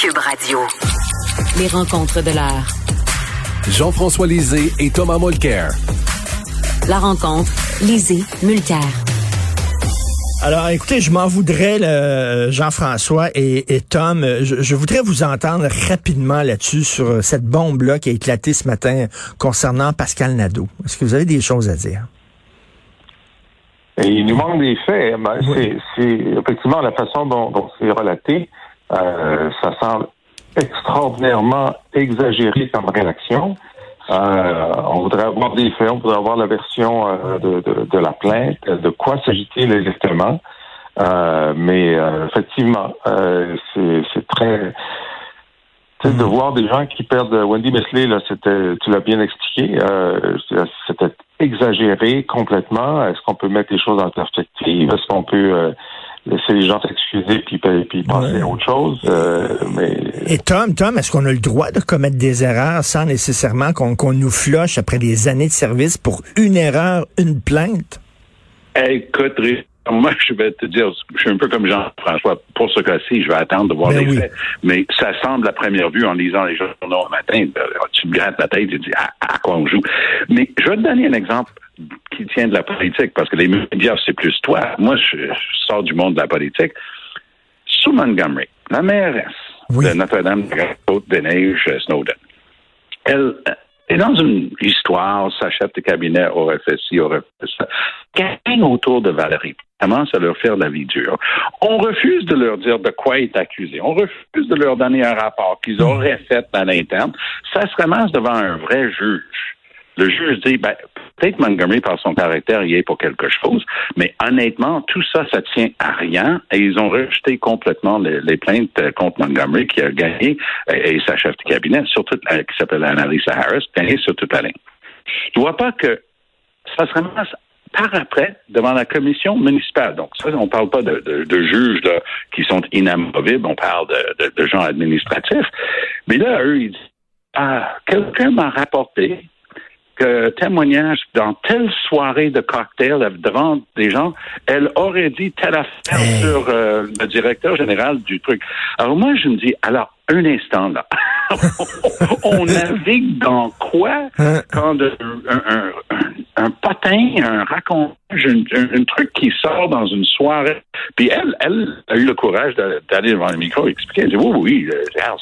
Cube Radio. Les rencontres de l'heure. Jean-François Lisée et Thomas Mulcair. La rencontre, Lisée, Mulcair. Alors, écoutez, je m'en voudrais, Jean-François et, et, Tom. Je, je, voudrais vous entendre rapidement là-dessus sur cette bombe-là qui a éclaté ce matin concernant Pascal Nadeau. Est-ce que vous avez des choses à dire? il nous manque des faits. Ben, C'est effectivement la façon dont, dont c'est relaté. Euh, ça semble extraordinairement exagéré comme réaction. Euh, on voudrait avoir des faits, on voudrait avoir la version euh, de, de, de, la plainte, de quoi s'agit-il exactement? Mais effectivement, c'est très... de mm-hmm. voir des gens qui perdent Wendy Mesley, là, c'était, tu l'as bien expliqué, c'était exagéré complètement. Est-ce qu'on peut mettre les choses en perspective? Est-ce qu'on peut laisser les gens s'excuser puis, puis penser à autre chose. Euh, mais... Et Tom, Tom, est-ce qu'on a le droit de commettre des erreurs sans nécessairement qu'on nous floche après des années de service pour une erreur, une plainte? Écoute, moi, je vais te dire, je suis un peu comme Jean-François. Pour ce cas-ci, je vais attendre de voir ben les faits. Mais ça semble à première vue, en lisant les journaux au matin, ben, tu te grattes la tête et tu dis à, à, quoi on joue? Mais je vais te donner un exemple qui tient de la politique, parce que les médias, c'est plus toi. Moi, je, sors du monde de la politique. Sue Montgomery, la mairesse de Notre-Dame de Côte-des-Neiges, Snowden, elle est dans une histoire, sa chef de cabinet aurait fait ci, aurait fait ça, gagne autour de Valérie commence à leur faire la vie dure. On refuse de leur dire de quoi est accusé. On refuse de leur donner un rapport qu'ils auraient fait à l'interne. Ça se ramasse devant un vrai juge. Le juge dit, ben, peut-être Montgomery, par son caractère, y est pour quelque chose, mais honnêtement, tout ça, ça tient à rien et ils ont rejeté complètement les, plaintes contre Montgomery qui a gagné et, sa chef de cabinet, surtout, qui s'appelle Annalisa Harris, gagné sur toute la ligne. Je vois pas que ça se ramasse par après devant la commission municipale. Donc, ça, on parle pas de, juges qui sont inamovibles, on parle de, gens administratifs. Mais là, eux, ils disent, ah, quelqu'un m'a rapporté témoignage dans telle soirée de cocktail devant des gens, elle aurait dit telle affaire sur euh, le directeur général du truc. Alors moi, je me dis, alors, un instant là. on navigue dans quoi hein? quand un, un, potin, un racontage, un, truc qui sort dans une soirée. Puis elle, elle a eu le courage d'aller devant le micro et expliquer. Elle dit oui, oui,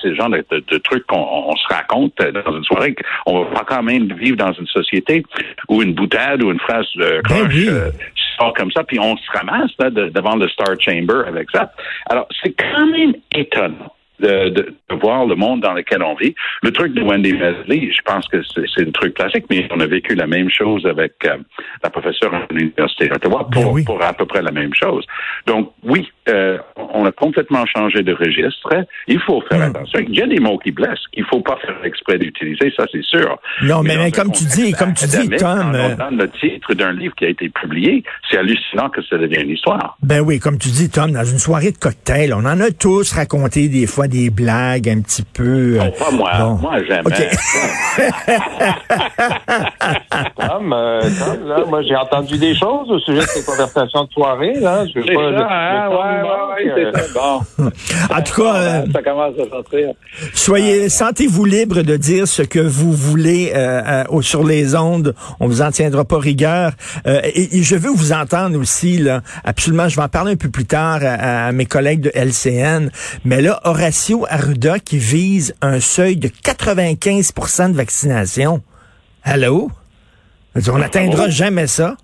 c'est le genre de, trucs qu'on se raconte dans une soirée. On va pas quand même vivre dans une société où une boutade ou une phrase de ben croche euh, sort comme ça, puis on se ramasse là, devant le Star Chamber avec ça. Alors, c'est quand même étonnant de, de, voir le monde dans lequel on vit. Le truc de Wendy Mesley, je pense que c'est un truc classique, mais on a vécu la même chose avec euh, la professeure à l'Université d'Ottawa pour, ben pour à peu près la même chose. Donc, oui, euh, on a complètement changé de registre. Il faut faire hmm. attention. Il y a des mots qui blessent qu'il faut pas faire exprès d'utiliser, ça c'est sûr. Non, mais, comme tu dis, comme tu dis, Tom... Euh, on donne le titre d'un livre qui a été publié, c'est hallucinant que ça devienne une histoire. Ben oui, comme tu dis, Tom, dans une soirée de cocktail, on en a tous raconté des fois des blagues un petit peu. Euh, pas moi. Moi, jamais. Tom, euh, Tom, là, moi, j'ai entendu des choses au sujet de ces conversations de soirée. Là. Je veux pas, ça, hein? ouais, ouais, ouais, c'est ça. Bon. En tout cas, euh, ça commence à sortir. Soyez, sentez-vous libre de dire ce que vous voulez euh, sur les ondes. On vous en tiendra pas rigueur. Et, et, je veux vous entendre aussi, là. Absolument, je vais en parler un peu plus tard à, à mes collègues de LCN. Mais là, Horace Arruda qui vise un seuil de 95% de vaccination. Allô? On n'atteindra jamais ça.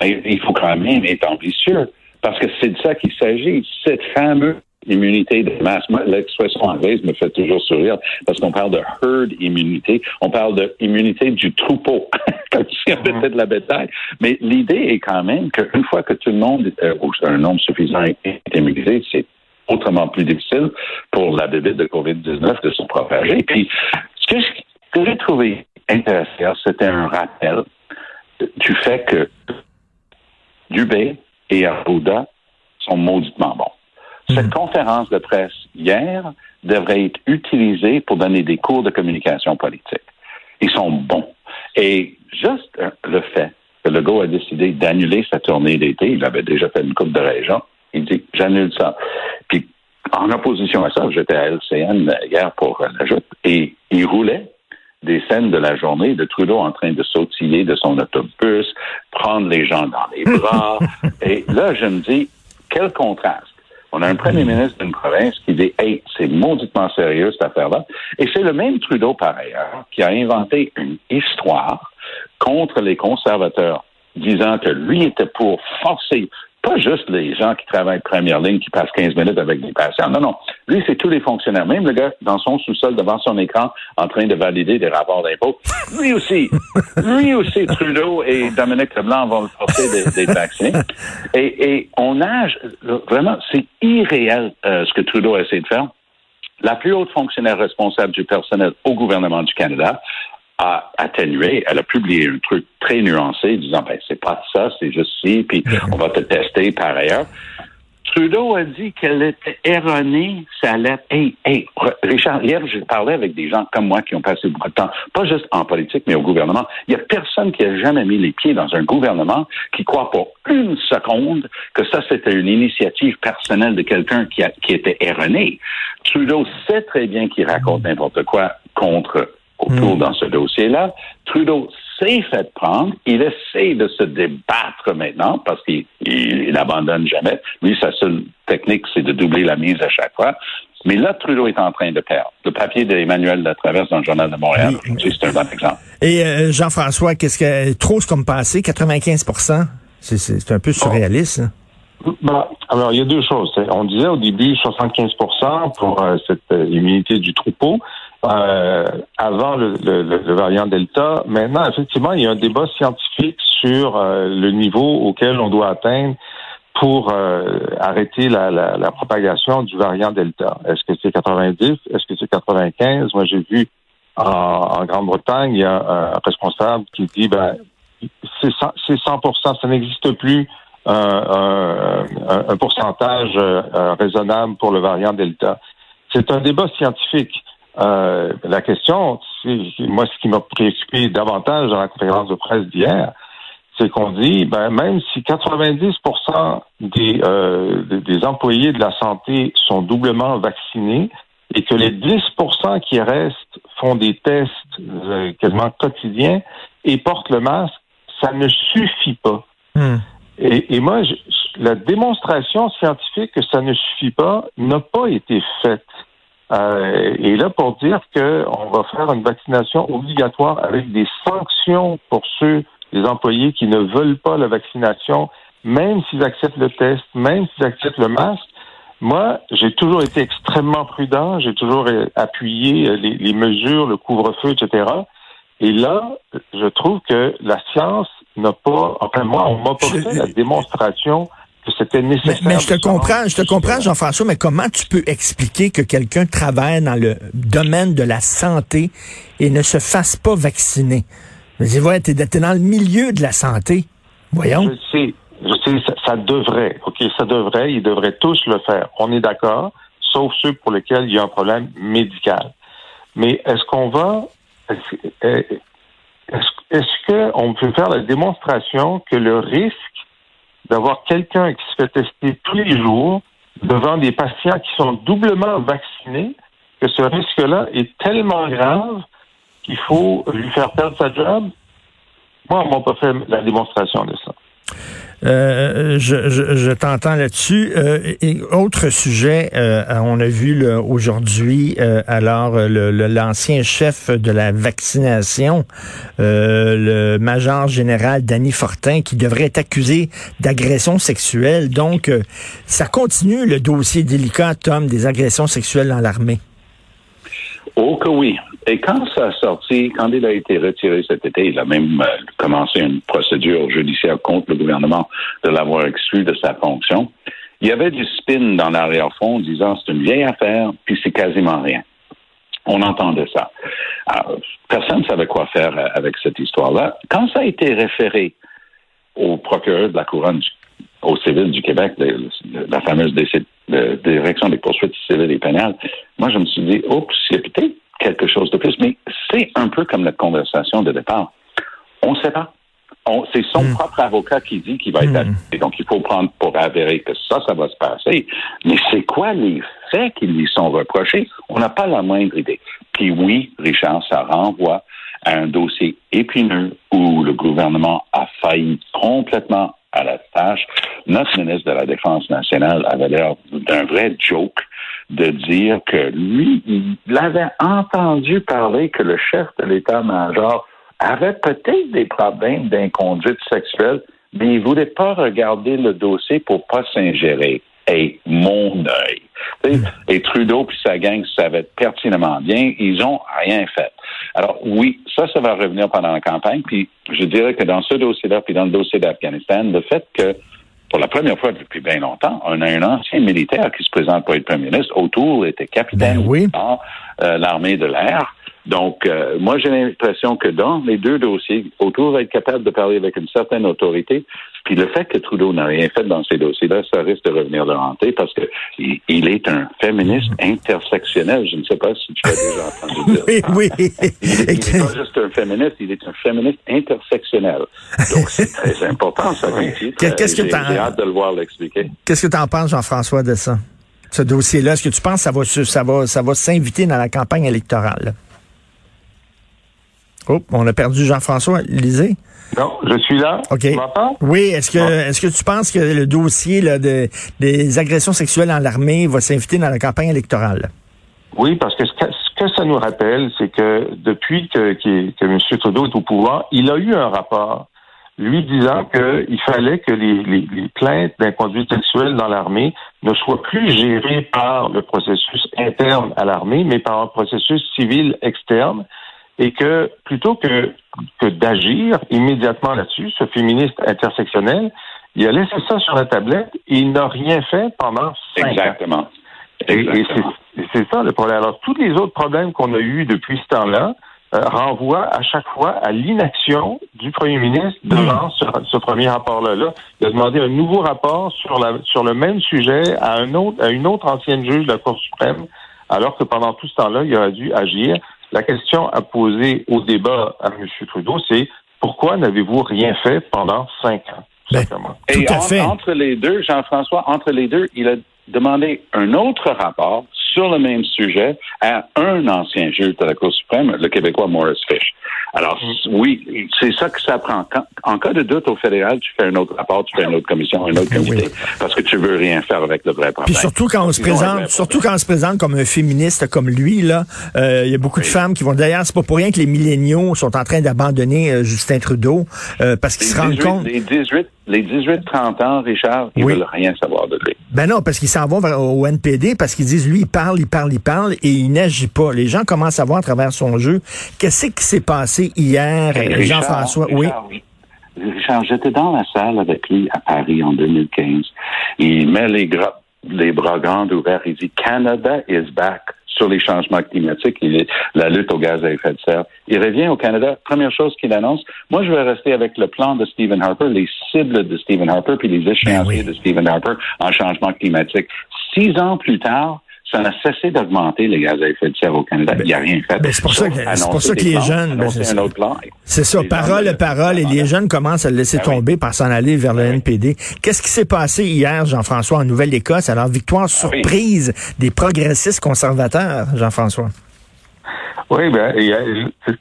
Ben, il faut quand même être ambitieux, parce que c'est de ça qu'il s'agit. Cette fameuse immunité de masse. l'expression anglaise me fait toujours sourire parce qu'on parle de herd immunité. On parle de immunité du troupeau, comme si on avait mm-hmm. de la bétail. Mais l'idée est quand même qu'une fois que tout le monde, euh, ou un nombre suffisant est immunisé, c'est autrement plus difficile pour la bébête de COVID-19 de se propager. Puis, ce que, que j'ai trouvé intéressant, c'était un rappel du fait que Dubé et Arruda sont mauditement bons. Cette hmm. conférence de presse hier devrait être utilisée pour donner des cours de communication politique. Ils sont bons. Et juste le fait que Legault a décidé d'annuler sa tournée d'été, il avait déjà fait une coupe de région, il dit j'annule ça. Puis en opposition à ça, j'étais à LCN hier pour la et il roulait des scènes de la journée de Trudeau en train de sautiller de son autobus, prendre les gens dans les bras. et là, je me dis, quel contraste. On a un premier ministre d'une province qui dit Hey, c'est mauditement sérieux cette affaire-là. Et c'est le même Trudeau, par ailleurs, qui a inventé une histoire contre les conservateurs, disant que lui était pour forcer pas juste les gens qui travaillent première ligne, qui passent 15 minutes avec des patients. Non, non. Lui, c'est tous les fonctionnaires. Même le gars dans son sous-sol devant son écran en train de valider des rapports d'impôts. Lui aussi. lui aussi, Trudeau et Dominique Leblanc vont le porter des, vaccins. Et, et, on nage, vraiment, c'est irréel euh, ce que Trudeau a essayé de faire. La plus haute fonctionnaire responsable du personnel au gouvernement du Canada a atténué. Elle a publié un truc très nuancé disant ben c'est pas ça, c'est juste ci, puis on va te tester par ailleurs. Trudeau a dit qu'elle était erronée, sa lettre. Hey, hey, Richard, hier, j'ai parlé avec des gens comme moi qui ont passé beaucoup de temps, pas juste en politique, mais au gouvernement. Il n'y a personne qui a jamais mis les pieds dans un gouvernement qui croit pour une seconde que ça, c'était une initiative personnelle de quelqu'un qui, qui était erroné. Trudeau sait très bien qu'il raconte n'importe quoi contre autour hmm. dans ce dossier-là. Trudeau s'est fait prendre. Il essaie de se débattre maintenant parce qu'il n'abandonne jamais. Lui, sa seule technique, c'est de doubler la mise à chaque fois. Mais là, Trudeau est en train de perdre. Le papier d'Emmanuel Latraverse dans le Journal de Montréal, c'est un bon exemple. Et euh, Jean-François, qu'est-ce que trop comme passé, 95% c'est un peu surréaliste. Hein? Ben, alors, il y a deux choses. On disait au début 75% pour euh, cette euh, immunité du troupeau. Euh, avant le, le, le, variant Delta. Maintenant, effectivement, il y a un débat scientifique sur euh, le niveau auquel on doit atteindre pour euh, arrêter la, la, la, propagation du variant Delta. Est-ce que c'est 90? Est-ce que c'est 95? Moi, j'ai vu en, en Grande-Bretagne, il y a un, responsable qui dit, ben, c'est 100, 100%, ça n'existe plus un, pourcentage raisonnable pour le variant Delta. C'est un débat scientifique. Euh, la question, moi, ce qui m'a préoccupé davantage dans la conférence de presse d'hier, c'est qu'on dit, ben, même si 90 des, euh, des employés de la santé sont doublement vaccinés et que les 10% qui restent font des tests euh, quasiment quotidiens et portent le masque, ça ne suffit pas. Hmm. Et, et, moi, la démonstration scientifique que ça ne suffit pas n'a pas été faite. Euh, et là, pour dire qu'on va faire une vaccination obligatoire avec des sanctions pour ceux, les employés qui ne veulent pas la vaccination, même s'ils acceptent le test, même s'ils acceptent le masque, moi, j'ai toujours été extrêmement prudent, j'ai toujours appuyé les, les mesures, le couvre-feu, etc. Et là, je trouve que la science n'a pas, enfin moi, on m'a pas fait la démonstration c'était nécessaire. Mais, je te comprends, je te comprends, Jean-François, mais comment tu peux expliquer que quelqu'un travaille dans le domaine de la santé et ne se fasse pas vacciner? Je ouais, t'es, dans le milieu de la santé. Voyons. Je sais, je sais, ça, devrait, OK, ça devrait, ils devraient tous le faire. On est d'accord, sauf ceux pour lesquels il y a un problème médical. Mais est-ce qu'on va, est-ce, est-ce qu'on peut faire la démonstration que le risque d'avoir quelqu'un qui se fait tester tous les jours devant des patients qui sont doublement vaccinés, que ce risque-là est tellement grave qu'il faut lui faire perdre sa job. Moi, on m'a pas fait la démonstration de ça. Euh, je, t'entends là-dessus. Euh, autre sujet, euh, on a vu aujourd'hui, alors l'ancien chef de la vaccination, le major général Danny Fortin, qui devrait être accusé d'agression sexuelle. Donc, ça continue le dossier délicat, Tom, des agressions sexuelles dans l'armée. Oh que oui. Et quand ça a sorti, quand il a été retiré cet été, il a même euh, commencé une procédure judiciaire contre le gouvernement de l'avoir exclu de sa fonction. il y avait du spin dans l'arrière-fond disant c'est une vieille affaire, puis c'est quasiment rien. On entendait ça. personne ne savait quoi faire avec cette histoire-là. Quand ça a été référé au procureur de la couronne, au civil du Québec, la fameuse direction des poursuites civiles et pénales, moi, je me suis dit, oups, a peut-être quelque chose de plus. Mais c'est un peu comme notre conversation de départ. On ne sait pas c'est son hmm. propre avocat qui dit qu'il va être mmh. Donc, il faut prendre pour avérer que ça, ça va se passer. Mais c'est quoi les faits qui lui sont reprochés? On n'a pas la moindre idée. Puis oui, Richard, ça renvoie à un dossier épineux où le gouvernement a failli complètement à la tâche. Notre ministre de la Défense nationale avait l'air d'un vrai joke de dire que lui, il avait entendu parler que le chef de l'état-major avait peut-être des problèmes d'inconduite sexuelle, mais il voulait pas regarder le dossier pour pas s'ingérer. Et mon œil. Et Trudeau puis sa gang savaient pertinemment bien, ils ont rien fait. Alors oui, ça, ça va revenir pendant la campagne. Puis je dirais que dans ce dossier-là, puis dans le dossier d'Afghanistan, le fait que pour la première fois depuis bien longtemps, on a un ancien militaire qui se présente pour être premier ministre. Autour était capitaine ben dans euh, l'armée de l'air. Donc, euh, moi, j'ai l'impression que dans les deux dossiers, autour va être capable de parler avec une certaine autorité. Puis le fait que Trudeau n'a rien fait dans ces dossiers-là, ça risque de revenir de hanter parce que il, est un féministe intersectionnel. Je ne sais pas si tu as déjà entendu dire. oui, oui. Il n'est pas juste un féministe, il est un féministe intersectionnel. Donc, c'est très important, ça, Qu'est-ce que J'ai hâte de le voir l'expliquer. Qu'est-ce que tu en penses, Jean-François, de ça? Ce dossier-là, est-ce que tu penses que ça va, ça va, ça va s'inviter dans la campagne électorale? Oh, on a perdu Jean-François. Lisez. Non, je suis là. OK. Tu Oui, est-ce que est-ce que tu penses que le dossier de, des agressions sexuelles en l'armée va s'inviter dans la campagne électorale? Oui, parce que ce que, ça nous rappelle, c'est que depuis que, que, M. Trudeau est au pouvoir, il a eu un rapport lui disant qu'il fallait que les, les, les plaintes d'inconduite sexuelle dans l'armée ne soient plus gérées par le processus interne à l'armée, mais par un processus civil externe et que plutôt que, que d'agir immédiatement là-dessus, ce féministe intersectionnel, il a laissé ça sur la tablette et il n'a rien fait pendant cinq Exactement. ans. Exactement. Et, c'est ça le problème. Alors, tous les autres problèmes qu'on a eus depuis ce temps-là euh, renvoient à chaque fois à l'inaction du premier ministre devant ce, ce premier rapport-là. Là, il a demandé un nouveau rapport sur, la, sur le même sujet à, un autre, à une autre ancienne juge de la Cour suprême, alors que pendant tout ce temps-là, il aurait dû agir. La question à poser au débat à M. Trudeau, c'est pourquoi n'avez-vous rien fait pendant cinq ans? Ben, Et entre les deux, Jean-François, entre les deux, il a demandé un autre rapport sur le même sujet à un ancien juge de la Cour suprême, le Québécois Maurice Fish. Alors, mm. oui, c'est ça que ça prend. en cas de doute au fédéral, tu fais un autre rapport, tu fais une autre commission, un autre comité, parce que tu veux rien faire avec le vrai problème. Puis surtout quand on se présente, surtout quand on se présente comme un féministe comme lui, là, euh, il y a beaucoup de femmes qui vont. D'ailleurs, c'est pas pour rien que les milléniaux sont en train d'abandonner euh, Justin Trudeau, euh, parce qu'ils se rendent compte. Les 18 les 18-30 ans, Richard, ils veulent rien savoir de lui. Ben non, parce qu'ils s'en vont au NPD, parce qu'ils disent, lui, il parle, il parle, il parle, et il n'agit pas. Les gens commencent à voir à travers son jeu. Qu'est-ce qui s'est passé hier, Jean-François? Oui. Richard, j'étais dans la salle avec lui à Paris en 2015. Il met les, les bras grands ouverts. Il dit, Canada is back sur les changements climatiques et la lutte au gaz à effet de serre. Il revient au Canada. Première chose qu'il annonce, moi, je vais rester avec le plan de Stephen Harper, les cibles de Stephen Harper, puis les échéanciers ben de Stephen Harper en changement climatique. Six ans plus tard, ça n'a cessé d'augmenter les gaz à effet de serre au Canada. Il n'y a rien fait. Ben, c'est pour ça que, c'est pour ça que les jeunes. Ben, c'est ça, parole, parole, et les jeunes commencent à le laisser ben tomber par s'en aller vers le NPD. Qu'est-ce qui s'est passé hier, Jean-François, en Nouvelle-Écosse? Alors, victoire ah surprise des progressistes conservateurs, Jean-François. Oui, ben,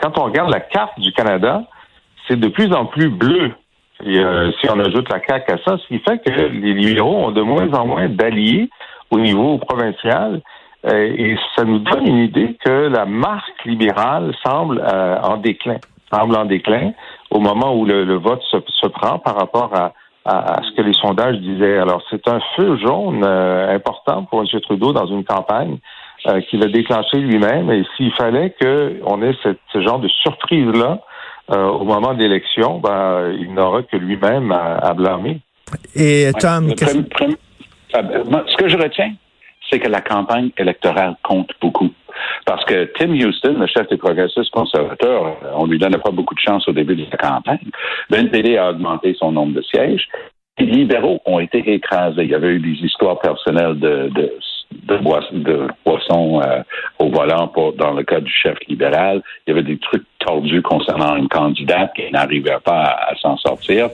quand on regarde la carte du Canada, c'est de plus en plus bleu. Et, euh, si on ajoute la CAQ à ça, ce qui fait que les libéraux ont de moins en moins d'alliés au niveau provincial. Euh, et ça nous donne une idée que la marque libérale semble euh, en déclin, semble en déclin au moment où le, vote se, prend par rapport à, à, ce que les sondages disaient. Alors c'est un feu jaune euh, important pour M. Trudeau dans une campagne qu'il a déclenché lui-même. Et s'il fallait qu'on ait ce genre de surprise-là au moment de l'élection, ben, il n'aura que lui-même à, blâmer. Et Tom, ben, ce que je retiens, c'est que la campagne électorale compte beaucoup. Parce que Tim Houston, le chef des progressistes conservateurs, on lui donnait pas beaucoup de chance au début de la campagne. Le NPD a augmenté son nombre de sièges. Les libéraux ont été écrasés. Il y avait eu des histoires personnelles de, de de, boissons euh, au volant pour, dans le cas du chef libéral. Il y avait des trucs tordus concernant une candidate qui n'arrivait pas à, s'en sortir.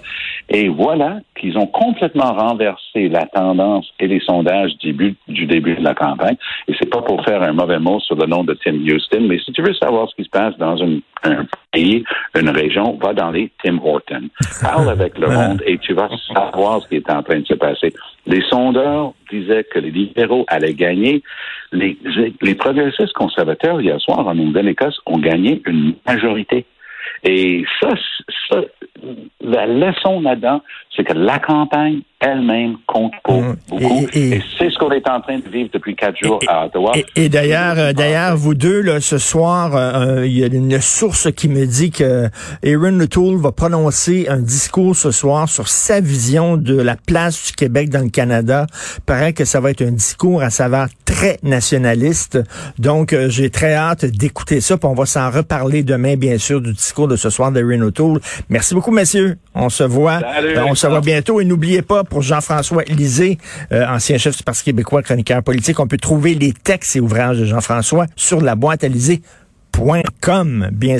Et voilà qu'ils ont complètement renversé la tendance et les sondages du début, du début de la campagne. Et c'est pas pour faire un mauvais mot sur le nom de Tim Houston, mais si tu veux savoir ce qui se passe dans un pays, une région, va dans les Tim Horton. Parle avec le monde et tu vas savoir ce qui est en train de se passer. Les sondeurs disaient que les libéraux allaient gagner. Les, progressistes conservateurs, hier soir, en Nouvelle-Écosse, ont gagné une majorité. Et ça, ça la leçon là-dedans, c'est que la campagne elle-même compte pour mmh. beaucoup. Et, c'est ce qu'on est en train de vivre depuis quatre jours à Ottawa. Et, d'ailleurs, euh, d'ailleurs, vous deux, là, ce soir, euh, euh, il y a une source qui me dit que Aaron O'Toole va prononcer un discours ce soir sur sa vision de la place du Québec dans le Canada. Il paraît que ça va être un discours à saveur très nationaliste. Donc, j'ai très hâte d'écouter ça. Puis on va s'en reparler demain, bien sûr, du discours de ce soir d'Aaron O'Toole. Merci beaucoup, messieurs. On se voit. on se voit bientôt. Et n'oubliez pas, pour Jean-François Lisée, euh, ancien chef du Parti québécois, chroniqueur politique. On peut trouver les textes et ouvrages de Jean-François sur la boîte à Bien